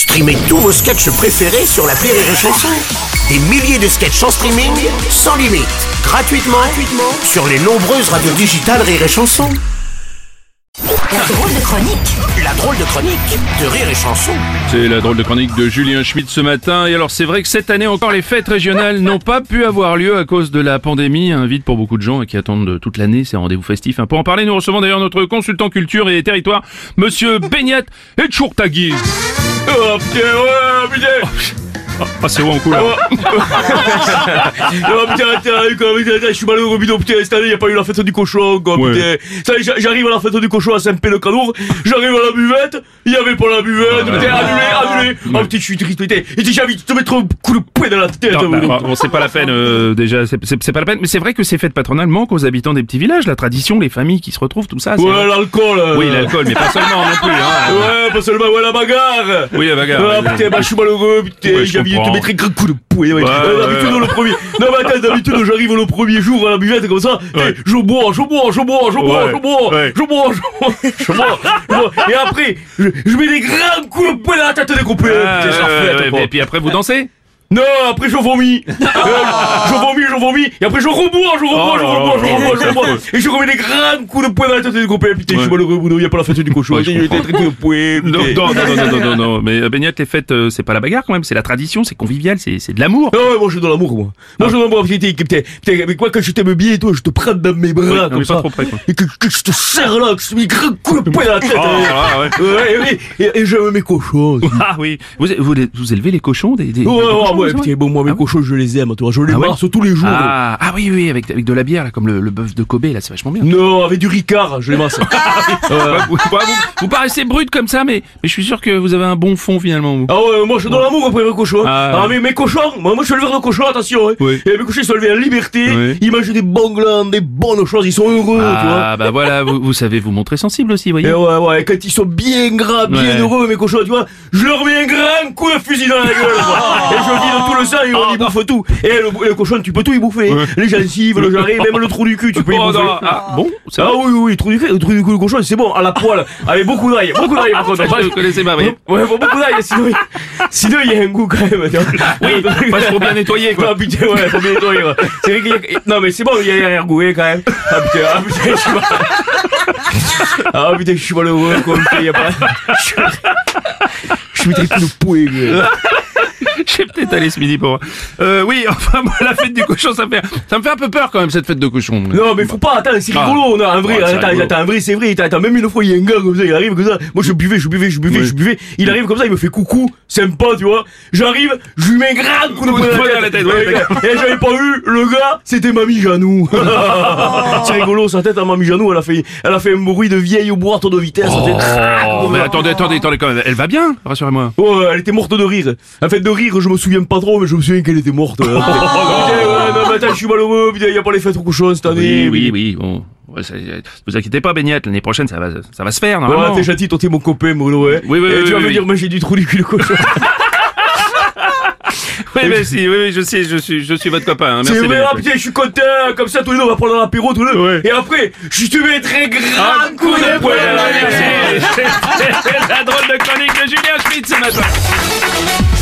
Streamez tous vos sketchs préférés sur la Rire et Chanson. Des milliers de sketchs en streaming, sans limite, gratuitement, gratuitement sur les nombreuses radios digitales Rire et Chanson. La drôle de chronique La drôle de chronique de Rire et Chanson. C'est la drôle de chronique de Julien Schmidt ce matin. Et alors, c'est vrai que cette année encore, les fêtes régionales n'ont pas pu avoir lieu à cause de la pandémie. Un vide pour beaucoup de gens qui attendent toute l'année ces rendez-vous festifs. Pour en parler, nous recevons d'ailleurs notre consultant culture et territoire, monsieur Beignat et Chourtagui. Oh putain, ouais, putain Ah, c'est où en couleur Oh putain, attends, quoi, putain, attends, je suis malheureux, bidon, putain, cette année, y a pas eu la fête du cochon, quoi, putain. Ça, j'arrive à la fête du cochon à Saint-Pé-le-Canour, j'arrive à la buvette, y avait pas la buvette, putain, annulé, annulé. Oh putain, je suis triste, putain. Et j'ai envie de te mettre un coup de poing dans la tête, Non, bon, c'est pas la peine euh, déjà, c'est- pas la peine. Mais c'est vrai que ces fêtes patronales manquent aux habitants des petits villages. La tradition, les familles qui se retrouvent, tout ça. Ouais, l'alcool. Oui, l'alcool, mais pas seulement non plus. Hein. Ouais, pas seulement, ouais, la bagarre. Oui, la bagarre. Ah ouais. putain, bah je suis malheureux, putain, Envie de te mettre un grand coup de poing. Ouais. Ouais, Euh, d'habitude, le premier. Non, mais attends, d'habitude, j'arrive le premier jour à la buvette comme ça. Je bois, je bois, je bois, je bois, je bois, je bois, je bois, je bois, je bois. Et après, je, mets des grands coups de poing dans la tête des copains. Et puis après, vous dansez? Non, après je vomis. Euh, je vomis, je vomis. Et après je rebois, je rebois, Oh je rebois, je rebois, je rebois. Et je remets des grands coups de poing dans la tête des copains. Putain, je suis malheureux, Bruno, y a pas la fête du cochon. De poing. non, non, non, non, non, non, non, mais euh, Beignat, les fêtes, euh, c'est pas la bagarre quand même, c'est la tradition, c'est convivial, c'est de l'amour. Ah ouais, moi je suis dans l'amour, moi. Moi je suis dans l'amour, putain, putain, avec moi quand je t'aime bien et toi, je te prends dans mes bras non, comme mais pas ça. trop près, quoi. Et que, je te serre là, que je te mets un grand coup de poing dans la tête. Oh, hein. ah, et, j'aime mes cochons. Ah oui, vous, élevez les cochons des, des, Ouais, putain, bon, moi mes Ah cochons, je les aime, toi. Je les Ah tous les jours. ah, ah oui, oui, avec, avec de la bière, là, comme le, le bœuf de Kobe, là, c'est vachement bien. Non, avec du Ricard, je les masse. Ouais, vous, vous- vous paraissez brut comme ça, mais, mais je suis sûr que vous avez un bon fond finalement. vous. Ah ouais, moi je suis dans l'amour après mes cochons. Ah. Ah, mais mes cochons, moi, moi je suis éleveur de cochons, attention. Hein. Oui. Et mes cochons ils sont élevés en liberté, Oui. ils mangent des bons glands, des bonnes choses, ils sont heureux, tu vois. Ah bah voilà, vous, vous savez vous montrer sensible aussi, voyez. Et ouais, ouais, quand ils sont bien gras, bien heureux, mes cochons, tu vois, je leur mets un grand coup de fusil dans la gueule, quoi. Et je tout le sang, et on y bouffe tout. Et le, le cochon, tu peux tout y bouffer. Ouais. Les gencives, le jarret, même le trou du cul, tu peux y Oh, bouffer. ah, bon, Ah oui, oui, trou du cul, le trou du cul, le cochon, c'est bon, à la poêle, avec beaucoup d'ail, beaucoup d'ail, par contre. Ça, je ne connaissais pas, voyez. Ouais, beaucoup d'ail, sinon, il- sinon il y a un goût quand même. Oui, parce qu'il faut bien nettoyer, quoi. Ah putain, ouais, faut bien nettoyer. ouais. C'est vrai qu'il y a... Non, mais c'est bon, il y a un hein, quand même. Ah putain, ah putain, je suis mal... Ah putain, je suis malheureux, quoi. Putain, y a pas... Je suis- Je suis Je vais peut-être aller ce midi pour. Euh, oui, enfin moi, la fête du cochon, ça me fait, ça me fait un peu peur quand même cette fête de cochon. Non, mais faut pas, attends, c'est Ah. rigolo, on a un vrai, c'est attends, rigolo. attends, un vrai, c'est vrai, attends, attends, même une fois, il y a un gars comme ça, il arrive comme ça, moi je buvais, je buvais, je buvais, je buvais, il arrive comme ça, il me fait coucou, sympa, tu vois, j'arrive, je lui mets un grand coup de poing poing dans la tête, ouais, Ouais, et j'avais pas vu, le gars, c'était Mamie Janou. c'est rigolo, sa tête à Mamie Janou, elle a fait, elle a fait un bruit de vieille boîte de vitesse, Oh, mais attendez, attendez, attendez quand même. Elle va bien, rassurez-moi. Oh, elle était morte de rire. En fait, de rire, je me souviens pas trop, mais je me souviens qu'elle était morte. Putain, ouais, non, mais attends, je suis malheureux, putain, y a pas les fêtes au cochon cette année. Oui, oui, oui. Bon, Ouais, ça- vous inquiétez pas, Beignat. L'année prochaine, ça va, ça va se faire Ouais, normalement. t'es gentil, t'es mon copain, Bruno, ouais. Oui, oui, Et oui, tu vas oui, me dire, j'ai du trou du cul cochon. Oui, mais si, oui, oui, je sais, je suis, je suis votre copain. hein. C'est Merci. vrai, putain, je suis content, comme ça tous les deux on va prendre un apéro tous les deux. Ouais. Et après, je te mets un très grand Ah, coup de poing. Merci. C'est la drôle de chronique de Julien Schmidt ce matin.